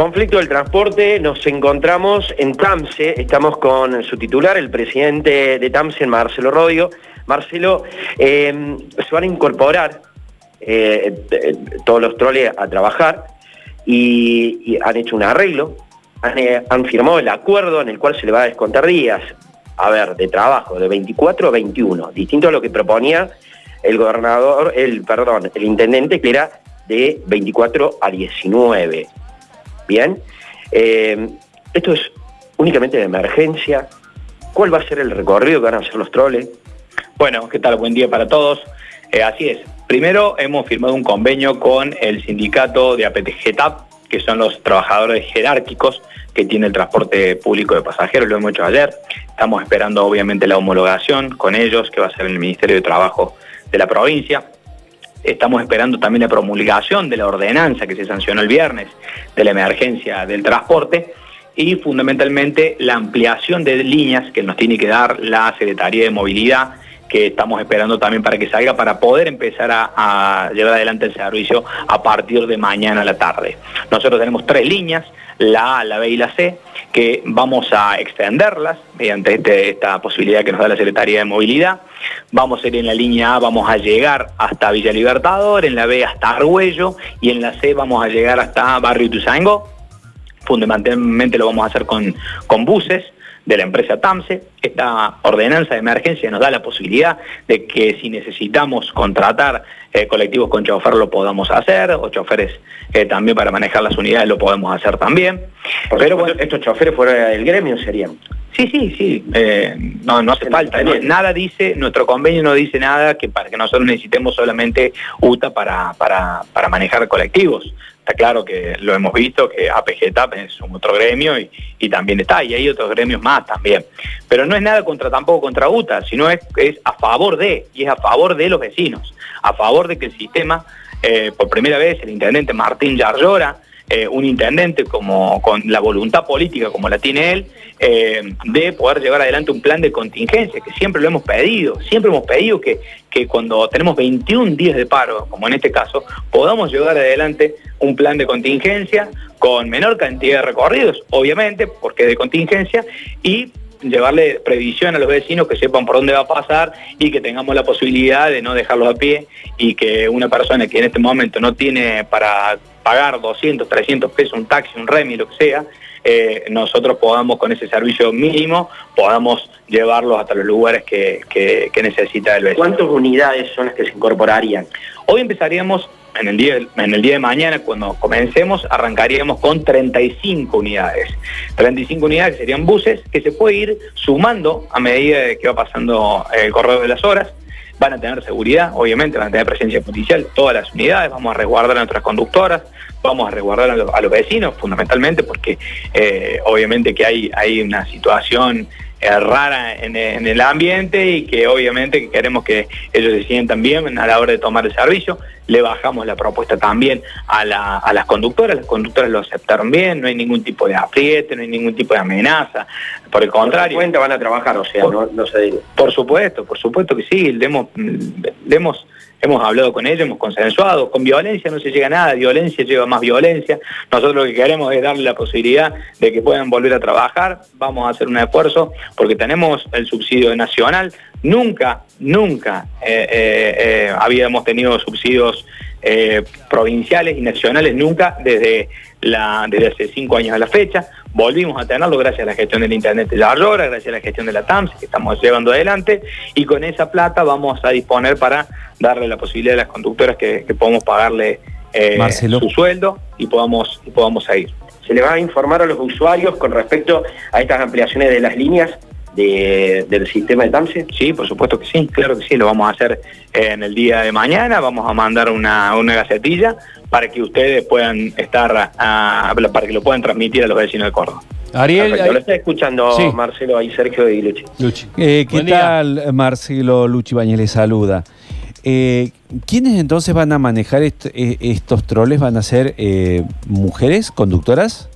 Conflicto del transporte, nos encontramos en TAMSE, estamos con su titular, el presidente de TAMSE, Marcelo Rodio. Marcelo, eh, se van a incorporar eh, eh, todos los troles a trabajar y, han hecho un arreglo, han, firmado el acuerdo en el cual se le va a descontar días, a ver, de trabajo, de 24 a 21, distinto a lo que proponía el gobernador, el, perdón, el intendente, que era de 24 a 19. Bien, eh, esto es únicamente de emergencia. ¿Cuál va a ser el recorrido que van a hacer los troles? Bueno, ¿qué tal? Buen día para todos. Eh, así es. Primero hemos firmado un convenio con el sindicato de APTGTAP, que son los trabajadores jerárquicos que tiene el transporte público de pasajeros, lo hemos hecho ayer. Estamos esperando obviamente la homologación con ellos, que va a ser el Ministerio de Trabajo de la provincia. Estamos esperando también la promulgación de la ordenanza que se sancionó el viernes de la emergencia del transporte y fundamentalmente la ampliación de líneas que nos tiene que dar la Secretaría de Movilidad que estamos esperando también para que salga para poder empezar a, llevar adelante el servicio a partir de mañana a la tarde. Nosotros tenemos tres líneas, la A, la B y la C, que vamos a extenderlas mediante este, esta posibilidad que nos da la Secretaría de Movilidad. Vamos a ir en la línea A, vamos a llegar hasta Villa Libertador, en la B hasta Argüello y en la C vamos a llegar hasta Barrio Ituzaingó. Fundamentalmente lo vamos a hacer con, con buses de la empresa TAMSE. Esta ordenanza de emergencia nos da la posibilidad de que si necesitamos contratar eh, colectivos con chofer lo podamos hacer, o choferes eh, también para manejar las unidades lo podemos hacer también. Pero bueno, estos choferes fuera del gremio serían. Sí, sí, sí, eh, no, no hace falta. nada dice, nuestro convenio no dice nada que para que nosotros necesitemos solamente UTA para, para, para manejar colectivos. Está claro que lo hemos visto, que APG es un otro gremio y, también está, y hay otros gremios más también. Pero no es nada contra tampoco contra UTA, sino es, es a favor de, y es a favor de los vecinos, a favor de que el sistema, eh, por primera vez, el intendente Martín Yarlora, eh, un intendente como con la voluntad política como la tiene él, eh, de poder llevar adelante un plan de contingencia, que siempre lo hemos pedido, siempre hemos pedido que, que cuando tenemos 21 días de paro, como en este caso, podamos llevar adelante un plan de contingencia con menor cantidad de recorridos, obviamente, porque de contingencia, y llevarle previsión a los vecinos que sepan por dónde va a pasar y que tengamos la posibilidad de no dejarlos a pie y que una persona que en este momento no tiene para pagar 200, 300 pesos un taxi, un remi, lo que sea, eh, nosotros podamos con ese servicio mínimo, podamos llevarlos hasta los lugares que, que necesita el vecino. ¿Cuántas unidades son las que se incorporarían? Hoy empezaríamos en el, día, en el día de mañana, cuando comencemos, arrancaríamos con 35 unidades. 35 unidades que serían buses que se puede ir sumando a medida que va pasando el correo de las horas. Van a tener seguridad, obviamente, van a tener presencia policial todas las unidades, vamos a resguardar a nuestras conductoras, vamos a resguardar a los, vecinos, fundamentalmente, porque eh, obviamente que hay, hay una situación rara en, el ambiente y que obviamente queremos que ellos se sientan bien a la hora de tomar el servicio. Le bajamos la propuesta también a, las conductoras, las conductoras lo aceptaron bien, no hay ningún tipo de apriete, no hay ningún tipo de amenaza, por el contrario. Por van a trabajar, o sea, no, no se dice. Por supuesto, por supuesto que sí, demos, demos hemos hablado con ellos, hemos consensuado, con violencia no se llega a nada, violencia lleva más violencia, nosotros lo que queremos es darle la posibilidad de que puedan volver a trabajar, vamos a hacer un esfuerzo porque tenemos el subsidio nacional, nunca, nunca eh, eh, eh, habíamos tenido subsidios provinciales y nacionales, nunca desde, la, desde hace cinco años a la fecha, volvimos a tenerlo gracias a la gestión del Internet de la Aurora, gracias a la gestión de la TAMS que estamos llevando adelante. Y con esa plata vamos a disponer para darle la posibilidad a las conductoras que, podamos pagarle eh, su sueldo y podamos, y podamos seguir. ¿Se le va a informar a los usuarios con respecto a estas ampliaciones de las líneas del sistema de TAMSE? Sí, por supuesto que sí, claro que sí, lo vamos a hacer en el día de mañana, vamos a mandar una, una gacetilla para que ustedes puedan estar, para que lo puedan transmitir a los vecinos de Córdoba. Ariel, lo está escuchando Marcelo ahí, Sergio y Luchi. Eh, ¿Qué tal, Marcelo Luchi Bañez le saluda? Eh, ¿Quiénes entonces van a manejar eh, estos troles? ¿Van a ser mujeres conductoras?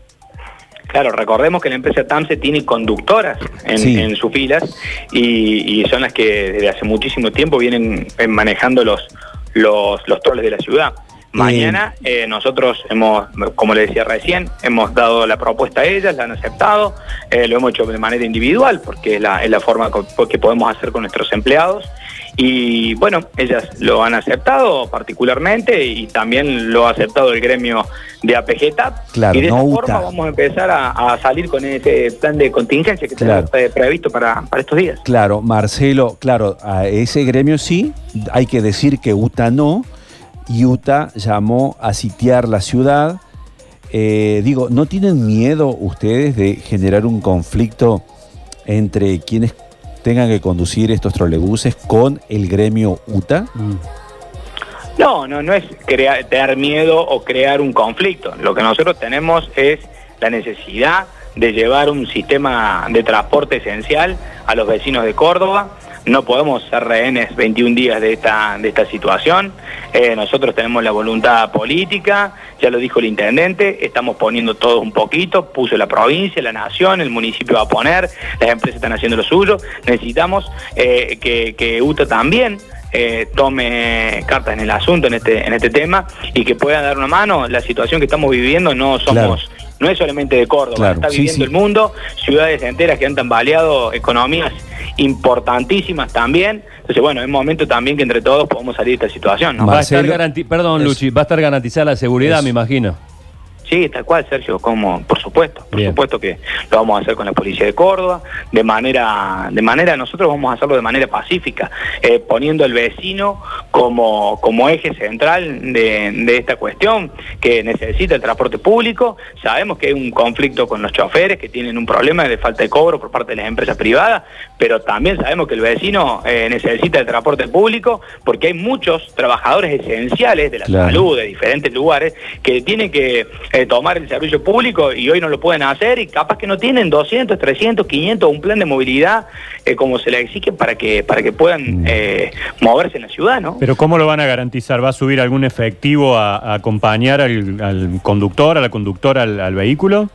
Claro, recordemos que la empresa TAMSE tiene conductoras en, sus filas y, son las que desde hace muchísimo tiempo vienen manejando los, los, los troles de la ciudad. Mañana eh, nosotros hemos, como le decía recién, hemos dado la propuesta a ellas, la han aceptado, eh, lo hemos hecho de manera individual porque es la, es la forma que podemos hacer con nuestros empleados. Y bueno, ellas lo han aceptado particularmente y también lo ha aceptado el gremio de APGTAP. Claro, y de esta forma vamos a empezar a, salir con ese plan de contingencia que tenemos previsto para, para, estos días. Claro, Marcelo, claro, a ese gremio sí, hay que decir que UTA no. UTA llamó a sitiar la ciudad. Eh, digo, ¿no tienen miedo ustedes de generar un conflicto entre quienes tengan que conducir estos trolebuses con el gremio UTA? No, no, no es crear, tener miedo o crear un conflicto. Lo que nosotros tenemos es la necesidad de llevar un sistema de transporte esencial a los vecinos de Córdoba, no podemos ser rehenes 21 días de esta, de esta situación. Eh, nosotros tenemos la voluntad política, ya lo dijo el intendente, estamos poniendo todo un poquito, puso la provincia, la nación, el municipio va a poner, las empresas están haciendo lo suyo. Necesitamos eh, que, que UTA también eh, tome cartas en el asunto, en este, en este tema, y que pueda dar una mano. La situación que estamos viviendo no somos no es solamente de Córdoba, está viviendo el mundo, ciudades enteras que han tambaleado, economías importantísimas también. Entonces, bueno, es momento también que entre todos podamos salir de esta situación. Va a estar Perdón, Luchi, va a estar garantizada la seguridad, me imagino. Sí, tal cual, Sergio, como por supuesto, por supuesto que lo vamos a hacer con la policía de Córdoba, de manera, de manera, nosotros vamos a hacerlo de manera pacífica, eh, poniendo al vecino como, como eje central de, esta cuestión, que necesita el transporte público. Sabemos que hay un conflicto con los choferes, que tienen un problema de falta de cobro por parte de las empresas privadas, pero también sabemos que el vecino eh, necesita el transporte público porque hay muchos trabajadores esenciales de la salud, de diferentes lugares, que tienen que eh, tomar el servicio público y hoy no lo pueden hacer y capaz que no tienen 200, 300, 500, un plan de movilidad eh, como se le exige para que, para que puedan mm. eh, moverse en la ciudad, ¿no? Pero ¿cómo lo van a garantizar? ¿Va a subir algún efectivo a, acompañar al, conductor, a la conductora al vehículo?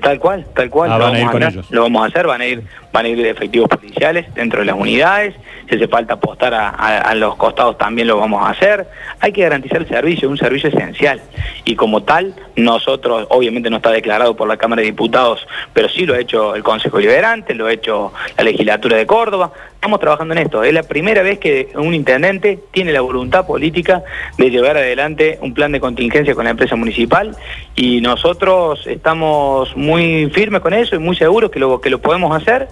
Tal cual, tal cual. Ah, lo, vamos a lo vamos a hacer, van a ir, van a ir efectivos policiales dentro de las unidades, si hace falta apostar a, los costados también lo vamos a hacer. Hay que garantizar el servicio, un servicio esencial. Y como tal, nosotros, obviamente no está declarado por la Cámara de Diputados, pero sí lo ha hecho el Consejo Liberante, lo ha hecho la legislatura de Córdoba. Estamos trabajando en esto. Es la primera vez que un intendente tiene la voluntad política de llevar adelante un plan de contingencia con la empresa municipal y nosotros estamos muy firmes con eso y muy seguros que lo, que lo podemos hacer,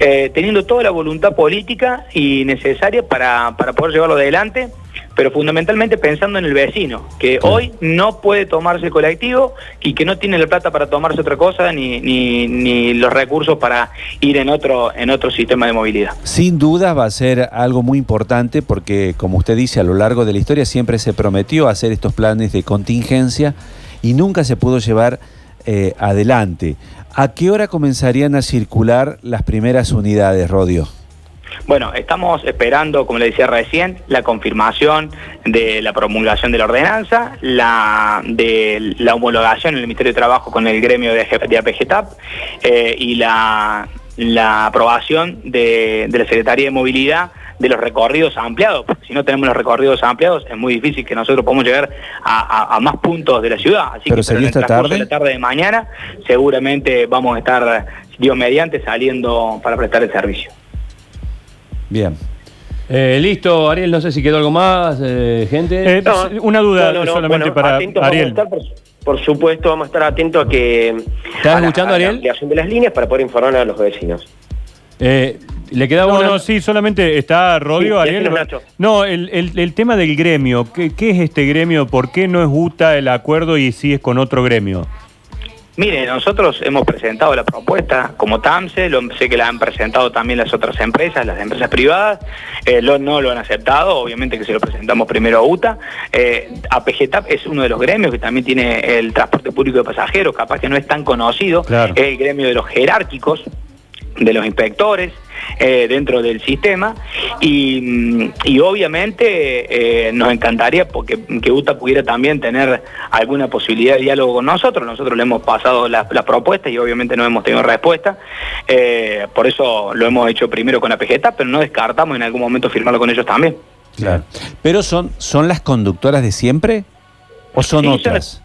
eh, teniendo toda la voluntad política y necesaria para, para poder llevarlo adelante pero fundamentalmente pensando en el vecino, que hoy no puede tomarse el colectivo y que no tiene la plata para tomarse otra cosa ni, ni, ni, los recursos para ir en otro, en otro sistema de movilidad. Sin duda va a ser algo muy importante porque, como usted dice, a lo largo de la historia siempre se prometió hacer estos planes de contingencia y nunca se pudo llevar eh, adelante. ¿A qué hora comenzarían a circular las primeras unidades, Rodio? Bueno, estamos esperando, como le decía recién, la confirmación de la promulgación de la ordenanza, la de la homologación en el Ministerio de Trabajo con el gremio de, de APGTAP eh, y la, aprobación de, de la Secretaría de Movilidad de los recorridos ampliados, porque si no tenemos los recorridos ampliados es muy difícil que nosotros podamos llegar a, más puntos de la ciudad. Así pero que esta tarde. la tarde de mañana seguramente vamos a estar, Dios mediante, saliendo para prestar el servicio. Bien. Eh, listo, Ariel, no sé si quedó algo más, eh, gente. Eh, una duda solamente para Ariel. Por, supuesto, vamos a estar atentos a que... ¿Estás escuchando, Ariel? La ampliación de las líneas para poder informar a los vecinos. Eh, ¿Le queda no, no, sí, solamente está Rodio, Ariel. No, el, tema del gremio. ¿Qué, es este gremio? ¿Por qué no es UTA el acuerdo y si es con otro gremio? Mire, nosotros hemos presentado la propuesta como TAMSE, lo, sé que la han presentado también las otras empresas, las empresas privadas, eh, no lo han aceptado, obviamente que se lo presentamos primero a UTA. Eh, APGTAP es uno de los gremios que también tiene el transporte público de pasajeros, capaz que no es tan conocido, es el gremio de los jerárquicos, de los inspectores eh, dentro del sistema y, mm, obviamente eh, nos encantaría porque que UTA pudiera también tener alguna posibilidad de diálogo con nosotros. Nosotros le hemos pasado la, propuesta y obviamente no hemos tenido respuesta. Eh, por eso lo hemos hecho primero con la PGTA, pero no descartamos en algún momento firmarlo con ellos también. Claro. Pero son, son las conductoras de siempre. ¿O son otras?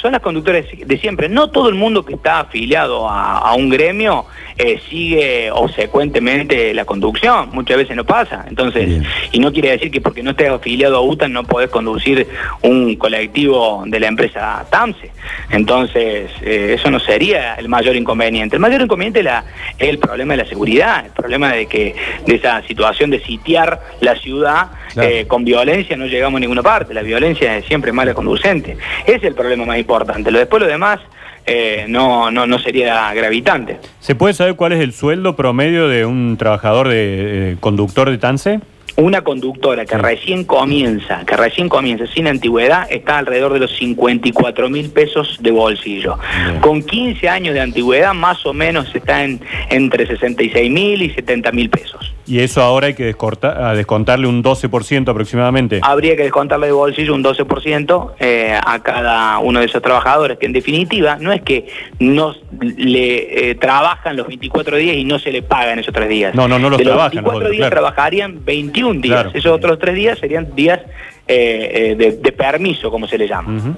Son las conductoras de siempre. No todo el mundo que está afiliado a, un gremio eh, sigue obsecuentemente la conducción. Muchas veces no pasa. Entonces, y no quiere decir que porque no estés afiliado a UTAN no podés conducir un colectivo de la empresa TAMSE. Entonces, eh, eso no sería el mayor inconveniente. El mayor inconveniente es el problema de la seguridad, el problema de que de esa situación de sitiar la ciudad eh, con violencia no llegamos a ninguna parte. La violencia es siempre mala conducente. Ese es el problema más importante. Lo después lo demás eh, no, no, no sería gravitante. ¿Se puede saber cuál es el sueldo promedio de un trabajador de conductor de TANSE? Una conductora que recién comienza, que recién comienza sin antigüedad, está alrededor de los 54 mil pesos de bolsillo. Con 15 años de antigüedad, más o menos está en, entre 66 mil y 70 mil pesos. ¿Y eso ahora hay que descontarle un 12% aproximadamente? Habría que descontarle de bolsillo un 12% eh, a cada uno de esos trabajadores, que en definitiva no es que no le eh, trabajan los 24 días y no se le pagan esos tres días. No, no, no los de trabajan. Los 24 días trabajarían 21 días. Esos otros tres días serían días eh, de, permiso, como se le llama.